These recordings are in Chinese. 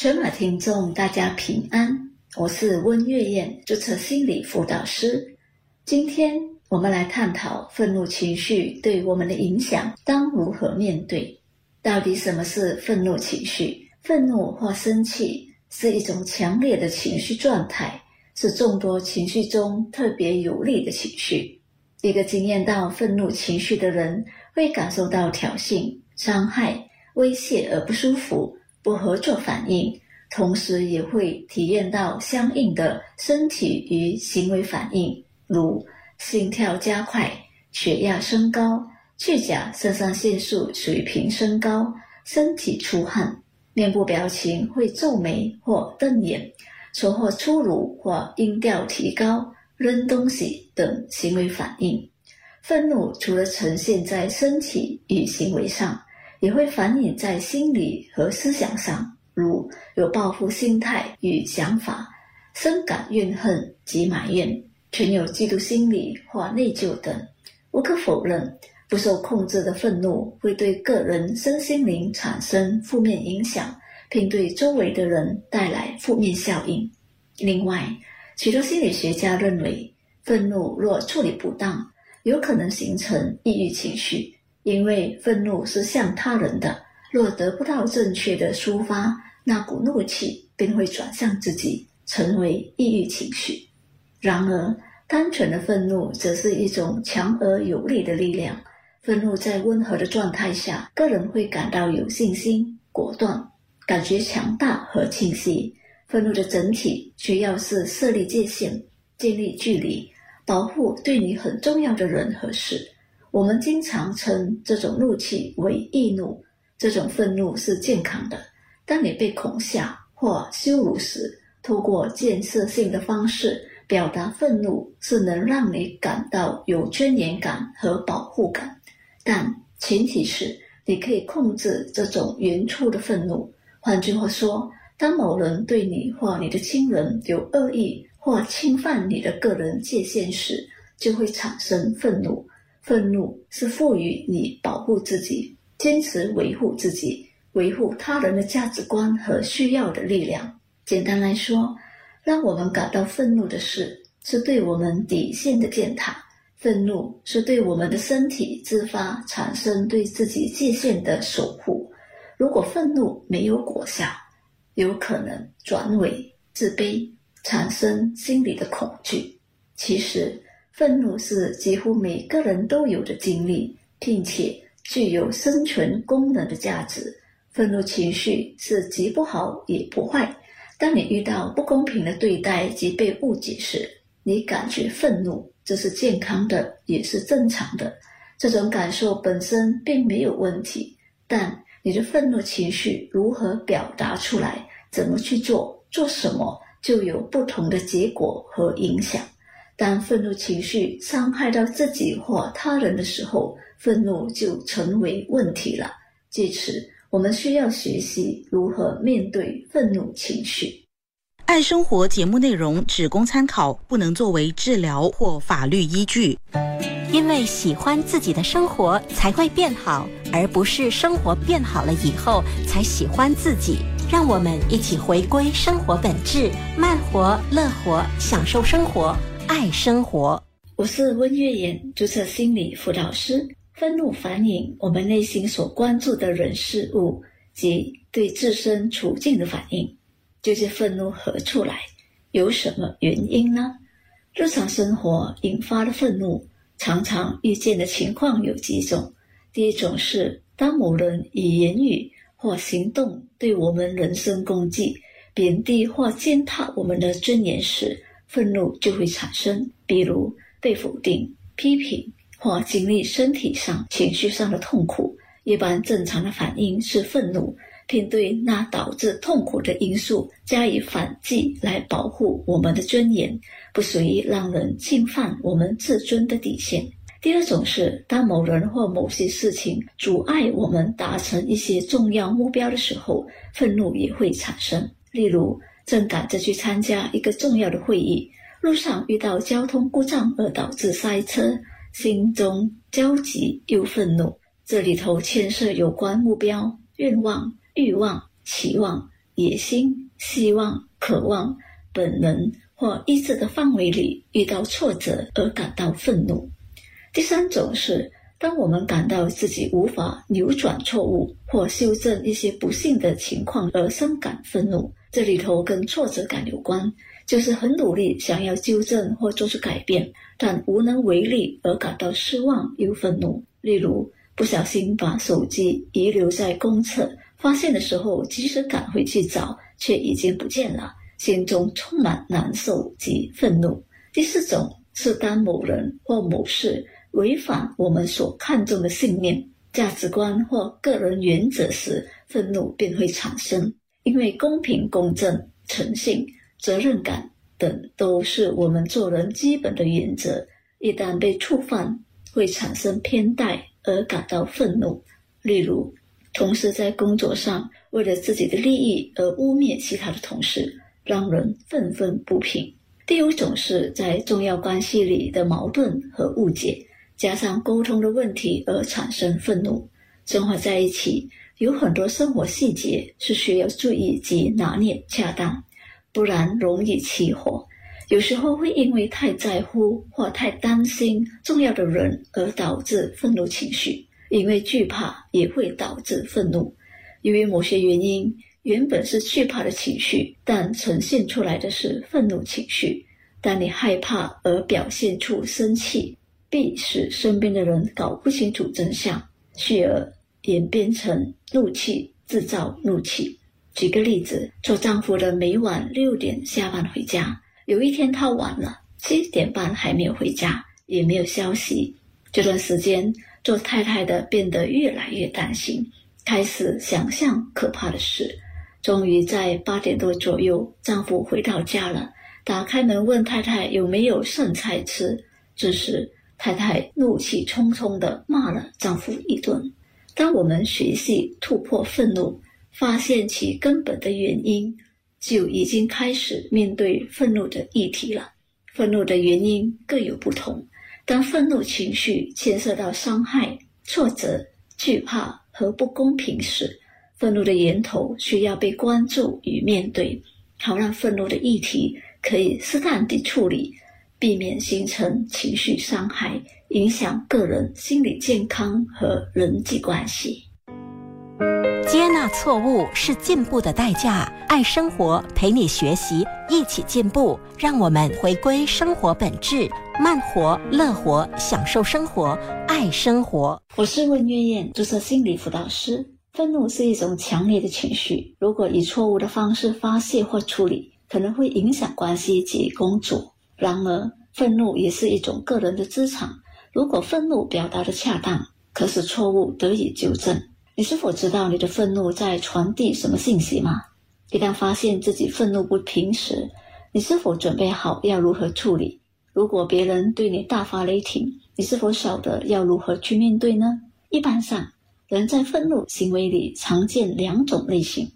全马听众大家平安，我是温月燕，注册心理辅导师。今天我们来探讨愤怒情绪对我们的影响，当如何面对？到底什么是愤怒情绪？愤怒或生气是一种强烈的情绪状态，是众多情绪中特别有力的情绪。一个经验到愤怒情绪的人，会感受到挑衅、伤害、威胁而不舒服。不合作反应，同时也会体验到相应的身体与行为反应，如心跳加快、血压升高、去甲肾上腺素水平升高、身体出汗、面部表情会皱眉或瞪眼、说话粗鲁或音调提高、扔东西等行为反应。愤怒除了呈现在身体与行为上。也会反映在心理和思想上，如有报复心态与想法，深感怨恨及埋怨，存有嫉妒心理或内疚等。无可否认，不受控制的愤怒会对个人身心灵产生负面影响，并对周围的人带来负面效应。另外，许多心理学家认为，愤怒若处理不当，有可能形成抑郁情绪。因为愤怒是向他人的，若得不到正确的抒发，那股怒气便会转向自己，成为抑郁情绪。然而，单纯的愤怒则是一种强而有力的力量。愤怒在温和的状态下，个人会感到有信心、果断，感觉强大和清晰。愤怒的整体需要是设立界限、建立距离、保护对你很重要的人和事。我们经常称这种怒气为易怒，这种愤怒是健康的。当你被恐吓或羞辱时，通过建设性的方式表达愤怒，是能让你感到有尊严感和保护感。但前提是你可以控制这种原初的愤怒。换句话说，当某人对你或你的亲人有恶意或侵犯你的个人界限时，就会产生愤怒。愤怒是赋予你保护自己、坚持维护自己、维护他人的价值观和需要的力量。简单来说，让我们感到愤怒的事，是对我们底线的践踏。愤怒是对我们的身体自发产生对自己界限的守护。如果愤怒没有果效，有可能转为自卑，产生心理的恐惧。其实。愤怒是几乎每个人都有的经历，并且具有生存功能的价值。愤怒情绪是极不好也不坏。当你遇到不公平的对待及被误解时，你感觉愤怒，这是健康的，也是正常的。这种感受本身并没有问题，但你的愤怒情绪如何表达出来，怎么去做，做什么，就有不同的结果和影响。当愤怒情绪伤害到自己或他人的时候，愤怒就成为问题了。借此，我们需要学习如何面对愤怒情绪。爱生活节目内容只供参考，不能作为治疗或法律依据。因为喜欢自己的生活才会变好，而不是生活变好了以后才喜欢自己。让我们一起回归生活本质，慢活、乐活，享受生活。爱生活，我是温月妍，注册心理辅导师。愤怒反映我们内心所关注的人事物及对自身处境的反应。究竟愤怒何处来？有什么原因呢？日常生活引发的愤怒，常常遇见的情况有几种。第一种是，当某人以言语或行动对我们人身攻击、贬低或践踏我们的尊严时。愤怒就会产生，比如被否定、批评或经历身体上、情绪上的痛苦。一般正常的反应是愤怒，并对那导致痛苦的因素加以反击，来保护我们的尊严，不属于让人侵犯我们自尊的底线。第二种是，当某人或某些事情阻碍我们达成一些重要目标的时候，愤怒也会产生。例如，正赶着去参加一个重要的会议，路上遇到交通故障而导致塞车，心中焦急又愤怒。这里头牵涉有关目标、愿望、欲望、期望野心、希望、渴望、本能或意志的范围里遇到挫折而感到愤怒。第三种是，当我们感到自己无法扭转错误或修正一些不幸的情况而深感愤怒。这里头跟挫折感有关，就是很努力想要纠正或做出改变，但无能为力而感到失望又愤怒。例如，不小心把手机遗留在公厕，发现的时候及时赶回去找，却已经不见了，心中充满难受及愤怒。第四种是当某人或某事违反我们所看重的信念、价值观或个人原则时，愤怒便会产生。因为公平、公正、诚信、责任感等都是我们做人基本的原则，一旦被触犯，会产生偏待而感到愤怒。例如，同事在工作上为了自己的利益而污蔑其他的同事，让人愤愤不平。第五种是在重要关系里的矛盾和误解，加上沟通的问题而产生愤怒，生活在一起。有很多生活细节是需要注意及拿捏恰当，不然容易起火。有时候会因为太在乎或太担心重要的人而导致愤怒情绪，因为惧怕也会导致愤怒。由于某些原因，原本是惧怕的情绪，但呈现出来的是愤怒情绪。当你害怕而表现出生气，必使身边的人搞不清楚真相，继而。演变成怒气，制造怒气。举个例子，做丈夫的每晚六点下班回家，有一天他晚了，七点半还没有回家，也没有消息。这段时间，做太太的变得越来越担心，开始想象可怕的事。终于在八点多左右，丈夫回到家了，打开门问太太有没有剩菜吃。这时，太太怒气冲冲地骂了丈夫一顿。当我们学习突破愤怒，发现其根本的原因，就已经开始面对愤怒的议题了。愤怒的原因各有不同。当愤怒情绪牵涉到伤害、挫折、惧怕和不公平时，愤怒的源头需要被关注与面对，好让愤怒的议题可以适当地处理，避免形成情绪伤害。影响个人心理健康和人际关系。接纳错误是进步的代价。爱生活，陪你学习，一起进步。让我们回归生活本质，慢活、乐活，享受生活，爱生活。我是温月燕，注册心理辅导师。愤怒是一种强烈的情绪，如果以错误的方式发泄或处理，可能会影响关系及工作。然而，愤怒也是一种个人的资产。如果愤怒表达的恰当，可使错误得以纠正。你是否知道你的愤怒在传递什么信息吗？一旦发现自己愤怒不平时，你是否准备好要如何处理？如果别人对你大发雷霆，你是否晓得要如何去面对呢？一般上，人在愤怒行为里常见两种类型，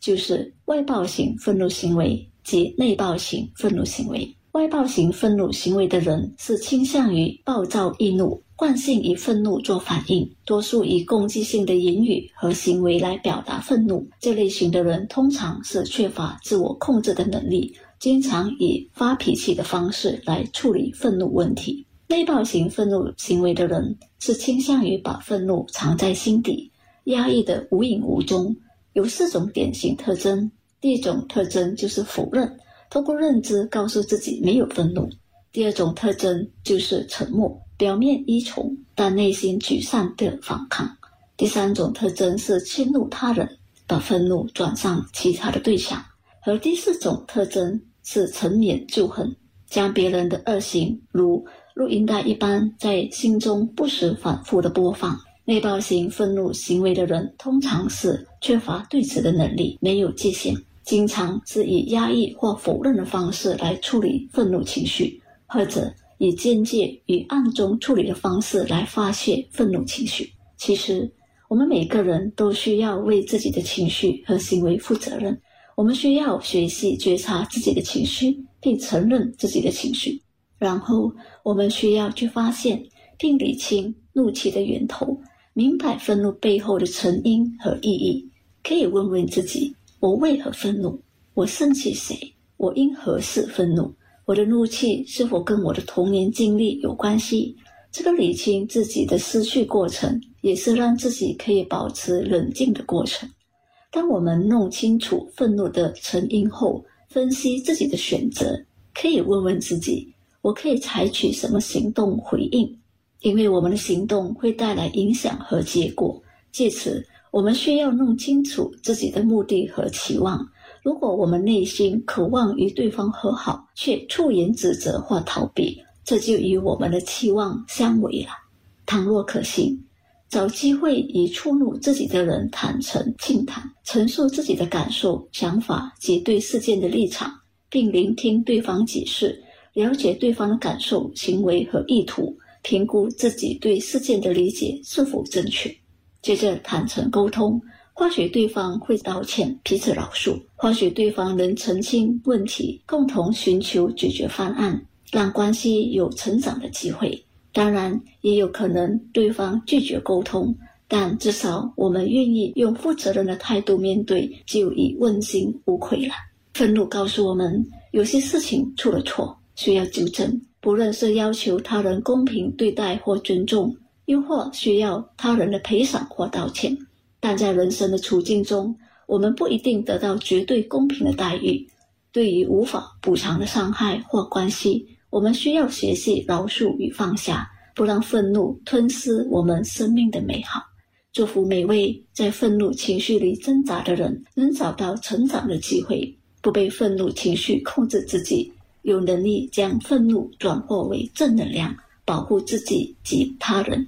就是外爆型愤怒行为及内爆型愤怒行为。外暴型愤怒行为的人是倾向于暴躁易怒，惯性以愤怒做反应，多数以攻击性的言语和行为来表达愤怒。这类型的人通常是缺乏自我控制的能力，经常以发脾气的方式来处理愤怒问题。内暴型愤怒行为的人是倾向于把愤怒藏在心底，压抑的无影无踪。有四种典型特征，第一种特征就是否认。通过认知告诉自己没有愤怒。第二种特征就是沉默，表面依从，但内心沮丧的反抗。第三种特征是迁怒他人，把愤怒转向其他的对象。和第四种特征是沉湎旧恨，将别人的恶行如录音带一般在心中不时反复的播放。内爆型愤怒行为的人通常是缺乏对峙的能力，没有界限。经常是以压抑或否认的方式来处理愤怒情绪，或者以间接与暗中处理的方式来发泄愤怒情绪。其实，我们每个人都需要为自己的情绪和行为负责任。我们需要学习觉察自己的情绪，并承认自己的情绪。然后，我们需要去发现并理清怒气的源头，明白愤怒背后的成因和意义。可以问问自己。我为何愤怒？我生气谁？我因何事愤怒？我的怒气是否跟我的童年经历有关系？这个理清自己的思绪过程，也是让自己可以保持冷静的过程。当我们弄清楚愤怒的成因后，分析自己的选择，可以问问自己：我可以采取什么行动回应？因为我们的行动会带来影响和结果。借此，我们需要弄清楚自己的目的和期望。如果我们内心渴望与对方和好，却出言指责或逃避，这就与我们的期望相违了。倘若可行，找机会与触怒自己的人坦诚倾谈，陈述自己的感受、想法及对事件的立场，并聆听对方解释，了解对方的感受、行为和意图，评估自己对事件的理解是否正确。接着坦诚沟通，或许对方会道歉，彼此饶恕；或许对方能澄清问题，共同寻求解决方案。让关系有成长的机会，当然也有可能对方拒绝沟通，但至少我们愿意用负责任的态度面对，就已问心无愧了。愤怒告诉我们，有些事情出了错，需要纠正，不论是要求他人公平对待或尊重，又或需要他人的赔偿或道歉。但在人生的处境中，我们不一定得到绝对公平的待遇。对于无法补偿的伤害或关系，我们需要学习饶恕与放下，不让愤怒吞噬我们生命的美好。祝福每位在愤怒情绪里挣扎的人，能找到成长的机会，不被愤怒情绪控制自己，有能力将愤怒转化为正能量，保护自己及他人。